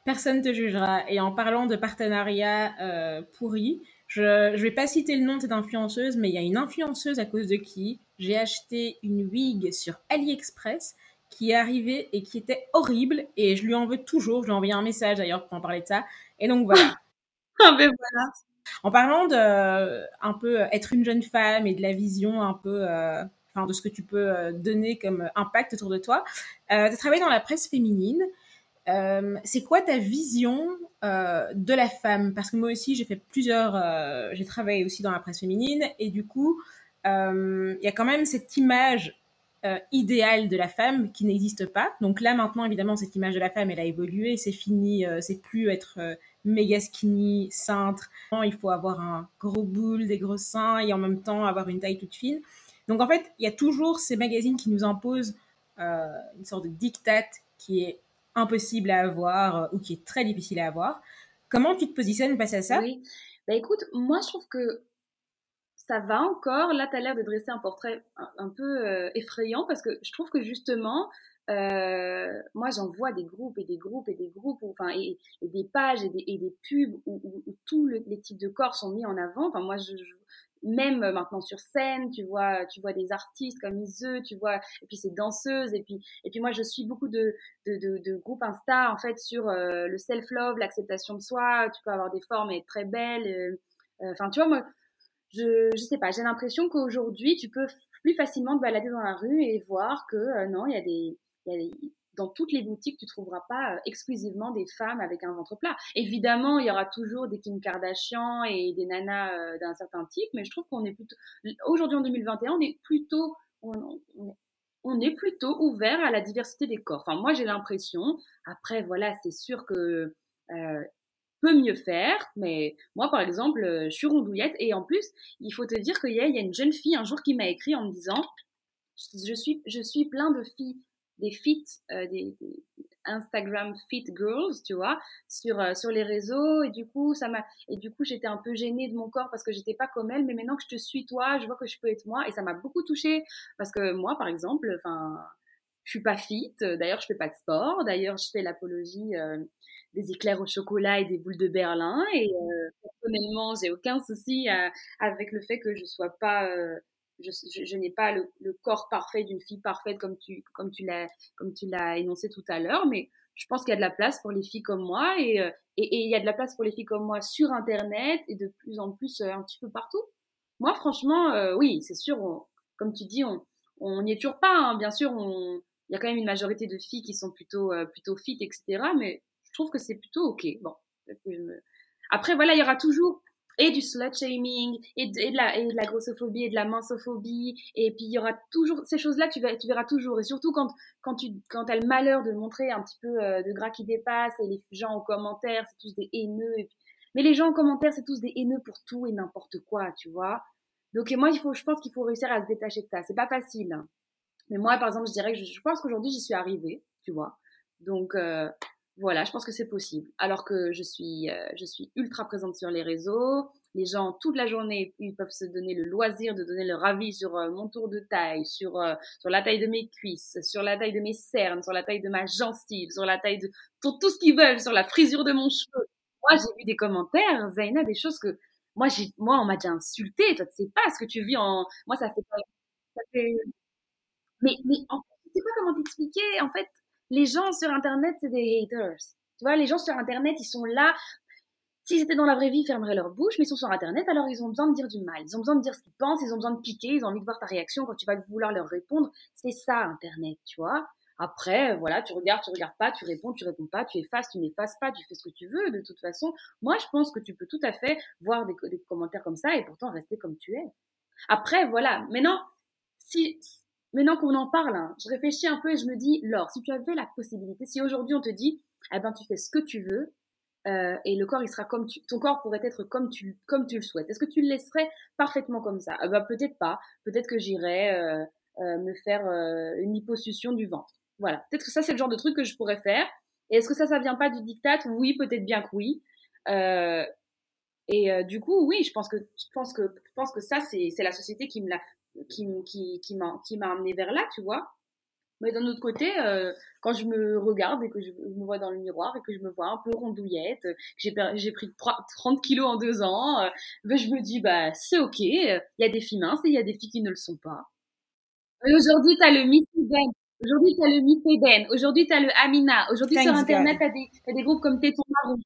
personne te jugera. Et en parlant de partenariat euh, pourri, je ne vais pas citer le nom de cette influenceuse, mais il y a une influenceuse à cause de qui j'ai acheté une wig sur AliExpress qui est arrivée et qui était horrible et je lui en veux toujours. Je lui ai envoyé un message d'ailleurs pour en parler de ça. Et donc voilà. (laughs) ah ben voilà. En parlant de euh, un peu être une jeune femme et de la vision un peu, euh, enfin de ce que tu peux euh, donner comme impact autour de toi, tu as travaillé dans la presse féminine. Euh, c'est quoi ta vision euh, de la femme? Parce que moi aussi, j'ai fait plusieurs, euh, j'ai travaillé aussi dans la presse féminine et du coup, il y a quand même cette image idéale de la femme qui n'existe pas. Donc là, maintenant, évidemment, cette image de la femme, elle a évolué, c'est fini, c'est plus être méga skinny, cintre. Il faut avoir un gros boule, des gros seins et en même temps avoir une taille toute fine. Donc en fait, il y a toujours ces magazines qui nous imposent une sorte de diktat qui est impossible à avoir euh, ou qui est très difficile à avoir. Comment tu te positionnes face à ça? Oui, bah écoute, moi je trouve que ça va encore. Là, tu as l'air de dresser un portrait un, peu euh, effrayant parce que je trouve que justement, euh, moi, j'en vois des groupes et des groupes et des groupes, enfin, et, des pages et des, pubs où, où, tous les types de corps sont mis en avant. Enfin, moi, je, même maintenant sur scène, tu vois, tu vois des artistes comme Iseux, tu vois, et puis ces danseuses, et puis, et puis moi, je suis beaucoup de, de, de, de groupes Insta, en fait, sur euh, le self-love, l'acceptation de soi. Tu peux avoir des formes et être très belle. Euh, enfin, tu vois, moi, je, je sais pas, j'ai l'impression qu'aujourd'hui, tu peux plus facilement te balader dans la rue et voir que non, il y a des dans toutes les boutiques, tu trouveras pas euh, exclusivement des femmes avec un ventre plat. Évidemment, il y aura toujours des Kim Kardashian et des nanas euh, d'un certain type, mais je trouve qu'on est plutôt, aujourd'hui en 2021, on est plutôt, on, est plutôt ouvert à la diversité des corps. Enfin, moi, j'ai l'impression. Après, voilà, c'est sûr que euh, peut mieux faire, mais moi, par exemple, je suis rondouillette et en plus, il faut te dire qu'il y, a une jeune fille un jour qui m'a écrit en me disant, je suis, je suis plein de filles des fit, euh, des, Instagram fit girls, tu vois, sur euh, sur les réseaux. Et du coup ça m'a et du coup j'étais un peu gênée de mon corps parce que j'étais pas comme elle, mais maintenant que je te suis toi, je vois que je peux être moi. Et ça m'a beaucoup touchée parce que moi par exemple, enfin je suis pas fit, d'ailleurs je fais pas de sport, d'ailleurs je fais l'apologie euh, des éclairs au chocolat et des boules de Berlin. Et personnellement j'ai aucun souci avec le fait que je sois pas je, n'ai pas le, corps parfait d'une fille parfaite comme tu, comme tu l'as, comme tu l'as énoncé tout à l'heure, mais je pense qu'il y a de la place pour les filles comme moi et, euh, et, il y a de la place pour les filles comme moi sur Internet et de plus en plus euh, un petit peu partout. Moi, franchement, euh, oui, c'est sûr, comme tu dis, on n'y est toujours pas. Hein. Bien sûr, il y a quand même une majorité de filles qui sont plutôt, plutôt fit, etc. Mais je trouve que c'est plutôt OK. Bon. Après, voilà, il y aura toujours et du slut shaming et de, la, grossophobie et de la minsophobie et puis il y aura toujours ces choses là tu, verras toujours. Et surtout quand quand tu quand as le malheur de montrer un petit peu euh, de gras qui dépasse et les gens en commentaire c'est tous des haineux mais les gens en commentaire c'est tous des haineux pour tout et n'importe quoi tu vois. Donc moi il faut je pense qu'il faut réussir à se détacher de ça. C'est pas facile hein. mais moi par exemple je dirais que je, pense qu'aujourd'hui j'y suis arrivée tu vois. Donc euh, voilà, je pense que c'est possible. Alors que je suis, euh, je suis ultra présente sur les réseaux. Les gens, toute la journée, ils peuvent se donner le loisir de donner leur avis sur euh, mon tour de taille, sur, euh, sur la taille de mes cuisses, sur la taille de mes cernes, sur la taille de ma gencive, sur la taille de... Pour tout ce qu'ils veulent, sur la frisure de mon cheveu. Moi, j'ai vu des commentaires, Zaina, des choses que... Moi, moi on m'a déjà insulté. Toi, tu sais pas ce que tu vis en... Moi, ça fait... Ça fait... Mais, mais en fait, je sais pas comment t'expliquer. En fait, les gens sur Internet, c'est des haters. Tu vois, les gens sur Internet, ils sont là. S'ils étaient dans la vraie vie, ils fermeraient leur bouche, mais ils sont sur Internet, alors ils ont besoin de dire du mal. Ils ont besoin de dire ce qu'ils pensent, ils ont besoin de piquer, ils ont envie de voir ta réaction quand tu vas vouloir leur répondre. C'est ça, Internet, tu vois. Après, voilà, tu regardes, tu regardes pas, tu réponds, tu réponds pas, tu effaces, tu n'effaces pas, tu fais ce que tu veux. De toute façon, moi, je pense que tu peux tout à fait voir des, des commentaires comme ça et pourtant rester comme tu es. Après, voilà. Maintenant, si, maintenant qu'on en parle, hein, je réfléchis un peu et je me dis, Laure, si tu avais la possibilité, si aujourd'hui on te dit, eh ben tu fais ce que tu veux euh, et le corps il sera comme tu, ton corps pourrait être comme tu comme tu le souhaites. Est-ce que tu le laisserais parfaitement comme ça? Eh ben, peut-être pas. Peut-être que j'irais euh, euh, me faire une hyposuction du ventre. Voilà. Peut-être que ça c'est le genre de truc que je pourrais faire. Et est-ce que ça ça vient pas du diktat? Oui, peut-être bien que oui. et du coup, oui, je pense que je pense que je pense que ça c'est c'est la société qui me l'a qui, qui, qui m'a amené vers là, tu vois. Mais d'un autre côté, euh, quand je me regarde et que je me vois dans le miroir et que je me vois un peu rondouillette, que j'ai pris 30 kilos en deux ans, euh, ben je me dis, bah, c'est ok, il y a des filles minces et il y a des filles qui ne le sont pas. Aujourd'hui, tu as le Miss Eden. Aujourd'hui, tu as le Miss Eden. Aujourd'hui, tu as le Amina. Aujourd'hui, sur Internet, tu as, as, des groupes comme Téton Marron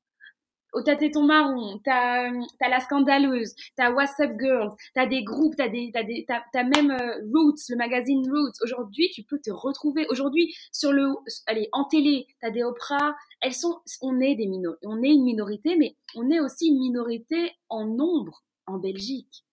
t'as Téton Marron, t'as as La Scandaleuse, t'as WhatsApp Girls, t'as des groupes, t'as des, t'as des, t'as même euh, Roots, le magazine Roots. Aujourd'hui, tu peux te retrouver. Aujourd'hui, sur le, allez, en télé, t'as des Oprah. Elles sont, on est des minorités, on est une minorité, mais on est aussi une minorité en nombre en Belgique.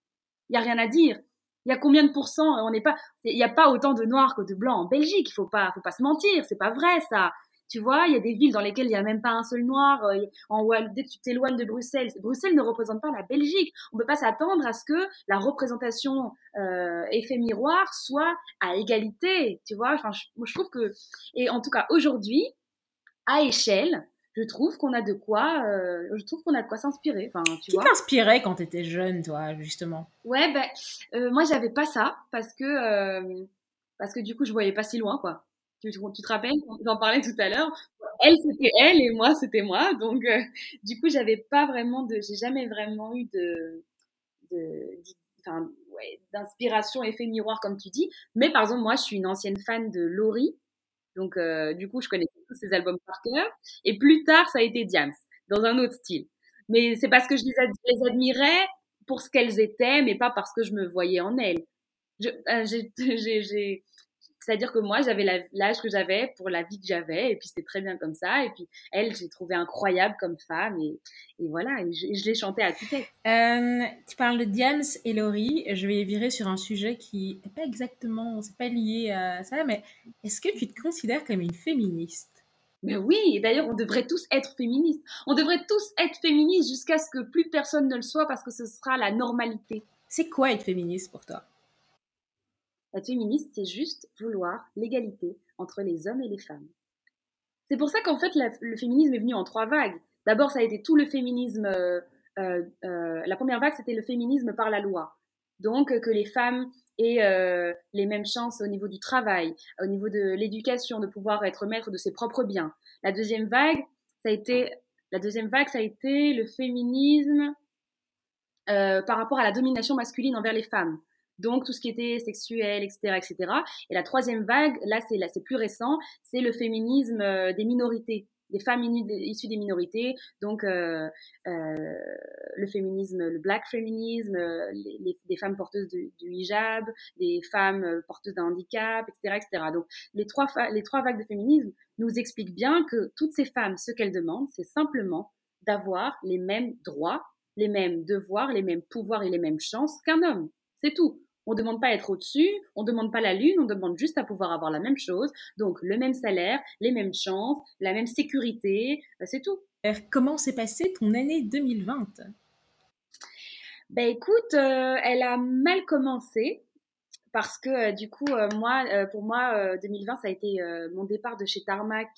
Il y a rien à dire. Il y a combien de pourcents On n'est pas, il n'y a pas autant de noirs que de blancs en Belgique. Il faut pas, faut pas se mentir. C'est pas vrai ça. Tu vois, il y a des villes dans lesquelles il n'y a même pas un seul noir. Euh, en, dès que tu t'éloignes de Bruxelles, Bruxelles ne représente pas la Belgique. On ne peut pas s'attendre à ce que la représentation euh, effet miroir soit à égalité. Tu vois, enfin, je, je trouve que... Et en tout cas, aujourd'hui, à échelle, je trouve qu'on a de quoi, euh, je trouve qu'on a de quoi s'inspirer. Enfin, tu Qui t'inspirait quand t'étais jeune, toi, justement? Ouais, ben, euh, moi j'avais pas ça parce que euh, parce que du coup je voyais pas si loin, quoi. Tu, tu te rappelles, j'en parlais tout à l'heure. Elle c'était elle et moi c'était moi, donc euh, du coup j'avais pas vraiment de, j'ai jamais vraiment eu de, de, d'i- enfin, ouais, d'inspiration effet miroir comme tu dis. Mais par exemple moi je suis une ancienne fan de Laurie, donc euh, du coup je connais tous ses albums par cœur. Et plus tard ça a été Diams dans un autre style. Mais c'est parce que je les, admirais pour ce qu'elles étaient, mais pas parce que je me voyais en elles. Euh, j'ai- (laughs) C'est-à-dire que moi, j'avais l'âge que j'avais pour la vie que j'avais, et puis c'était très bien comme ça. Et puis elle, j'ai trouvé incroyable comme femme, et, et voilà, et je, l'ai chantée à tue-tête. Euh, tu parles de Diams et Laurie. Je vais virer sur un sujet qui n'est pas exactement, c'est pas lié à ça, mais est-ce que tu te considères comme une féministe? Mais oui, et d'ailleurs, on devrait tous être féministes. On devrait tous être féministes jusqu'à ce que plus personne ne le soit, parce que ce sera la normalité. C'est quoi être féministe pour toi? Être féministe, c'est juste vouloir l'égalité entre les hommes et les femmes. C'est pour ça qu'en fait, le féminisme est venu en trois vagues. D'abord, ça a été tout le féminisme. euh, euh, la première vague, c'était le féminisme par la loi. Donc, euh, que les femmes aient euh, les mêmes chances au niveau du travail, au niveau de l'éducation, de pouvoir être maître de ses propres biens. La deuxième vague, ça a été, la deuxième vague, ça a été le féminisme euh, par rapport à la domination masculine envers les femmes. Donc tout ce qui était sexuel, etc., etc. Et la troisième vague, là c'est là c'est plus récent, c'est le féminisme euh, des minorités, des femmes issues des minorités. Donc euh, euh, le féminisme, le black féminisme, euh, les, les- des femmes porteuses de- du hijab, des femmes euh, porteuses d'un handicap, etc., etc. Donc les trois les trois vagues de féminisme nous expliquent bien que toutes ces femmes, ce qu'elles demandent, c'est simplement d'avoir les mêmes droits, les mêmes devoirs, les mêmes pouvoirs et les mêmes chances qu'un homme. C'est tout. On ne demande pas à être au-dessus, on ne demande pas la lune, on demande juste à pouvoir avoir la même chose. Donc le même salaire, les mêmes chances, la même sécurité, euh, c'est tout. Euh, Comment s'est passée ton année 2020 Ben écoute, euh, elle a mal commencé parce que euh, du coup, euh, moi, pour moi, euh, 2020, ça a été mon départ de chez Tarmac.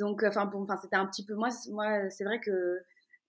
Donc, enfin, bon, enfin, c'était un petit peu moi, moi, c'est vrai que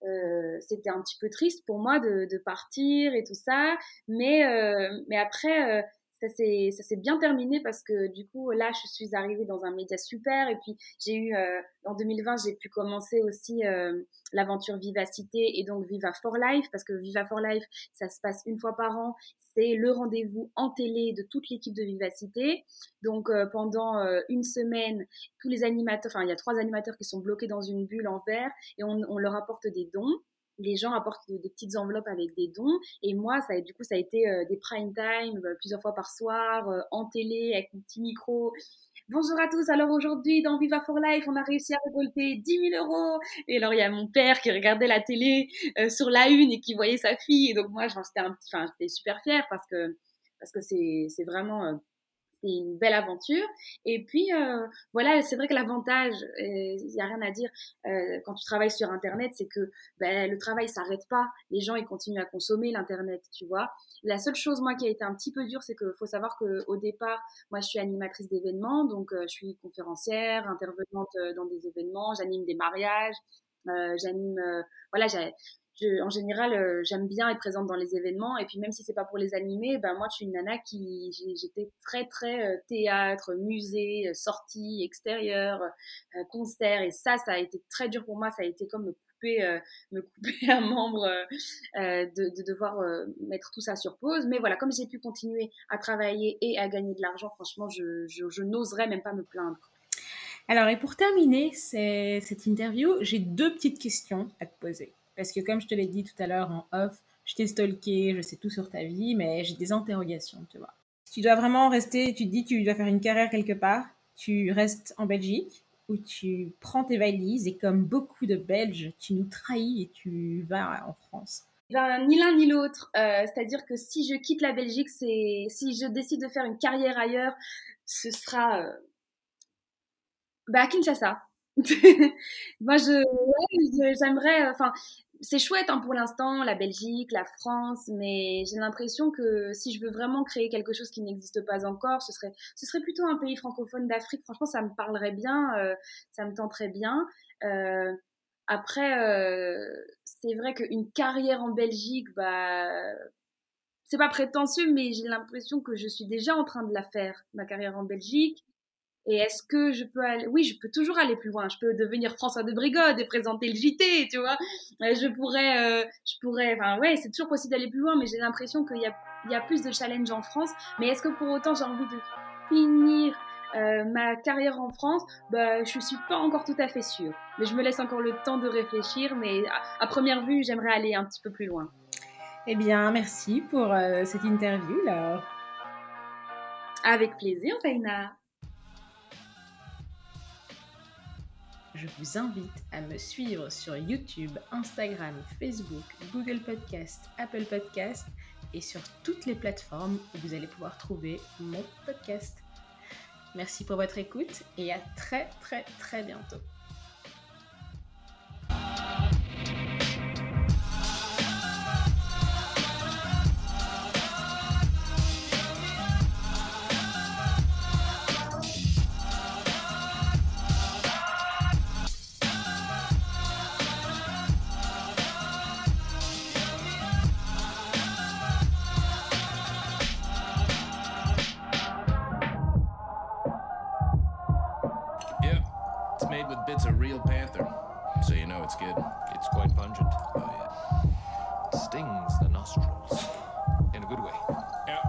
euh, c'était un petit peu triste pour moi de, partir et tout ça, mais euh, mais après. Ça s'est ça s'est bien terminé parce que du coup là je suis arrivée dans un média super et puis j'ai eu euh, en 2020 j'ai pu commencer aussi euh, l'aventure Vivacité et donc Viva for Life parce que Viva for Life ça se passe une fois par an. C'est le rendez-vous en télé de toute l'équipe de Vivacité. Donc euh, pendant euh, une semaine tous les animateurs enfin il y a trois animateurs qui sont bloqués dans une bulle en verre et on, on leur apporte des dons les gens apportent des petites enveloppes avec des dons et moi ça du coup ça a été euh, des prime time euh, plusieurs fois par soir euh, en télé avec mon petit micro Bonjour à tous, alors aujourd'hui dans Viva for Life, on a réussi à récolter 10 000 euros. Et alors il y a mon père qui regardait la télé euh, sur la une et qui voyait sa fille. Et donc moi, j'étais super fière parce que parce que c'est vraiment euh, c'est une belle aventure. Et puis euh, voilà, c'est vrai que l'avantage, il y a rien à dire euh, quand tu travailles sur Internet, c'est que ben, le travail s'arrête pas. Les gens ils continuent à consommer l'internet, tu vois. La seule chose moi qui a été un petit peu dure, c'est qu'il faut savoir que au départ, moi je suis animatrice d'événements, donc euh, je suis conférencière, intervenante euh, dans des événements, j'anime des mariages, euh, j'anime, euh, voilà, en général, euh, j'aime bien être présente dans les événements. Et puis même si c'est pas pour les animer, ben moi je suis une nana qui j'étais très très euh, théâtre, musée, euh, sortie extérieure, euh, concert. Et ça, ça a été très dur pour moi. Ça a été comme me couper, me couper (laughs) un membre, de, de, devoir mettre tout ça sur pause. Mais voilà, comme j'ai pu continuer à travailler et à gagner de l'argent, franchement, je, je, n'oserais même pas me plaindre. Alors, et pour terminer cette interview, j'ai deux petites questions à te poser. Parce que comme je te l'ai dit tout à l'heure en off, je t'ai stalké, je sais tout sur ta vie, mais j'ai des interrogations, tu vois. Tu dois vraiment rester, tu te dis tu dois faire une carrière quelque part, tu restes en Belgique ou tu prends tes valises et comme beaucoup de Belges, tu nous trahis et tu vas en France. Ben, ni l'un ni l'autre. Euh, C'est-à-dire que si je quitte la Belgique, c'est si je décide de faire une carrière ailleurs, ce sera euh... bah, à Kinshasa. (laughs) Moi, je, j'aimerais, enfin, c'est chouette hein, pour l'instant, la Belgique, la France, mais j'ai l'impression que si je veux vraiment créer quelque chose qui n'existe pas encore, ce serait, plutôt un pays francophone d'Afrique. Franchement, ça me parlerait bien, euh, ça me tenterait bien. Euh, après, euh, c'est vrai qu'une carrière en Belgique, bah, c'est pas prétentieux, mais j'ai l'impression que je suis déjà en train de la faire, ma carrière en Belgique. Et est-ce que je peux aller Oui, je peux toujours aller plus loin. Je peux devenir François de Brigode et présenter le JT, tu vois. Euh, je pourrais, euh, je pourrais. Enfin, ouais, c'est toujours possible d'aller plus loin, mais j'ai l'impression qu'il y a, il y a plus de challenges en France. Mais est-ce que pour autant j'ai envie de finir euh, ma carrière en France? Bah, Je suis pas encore tout à fait sûre. Mais je me laisse encore le temps de réfléchir. Mais à, à première vue, j'aimerais aller un petit peu plus loin. Eh bien, merci pour euh, cette interview, là. Avec plaisir, Faina. Je vous invite à me suivre sur YouTube, Instagram, Facebook, Google Podcast, Apple Podcast et sur toutes les plateformes où vous allez pouvoir trouver mon podcast. Merci pour votre écoute et à très très très bientôt. Yeah.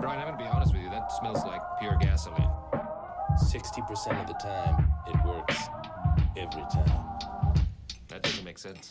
Brian, I'm gonna be honest with you, that smells like pure gasoline. 60% of the time, it works every time. That doesn't make sense.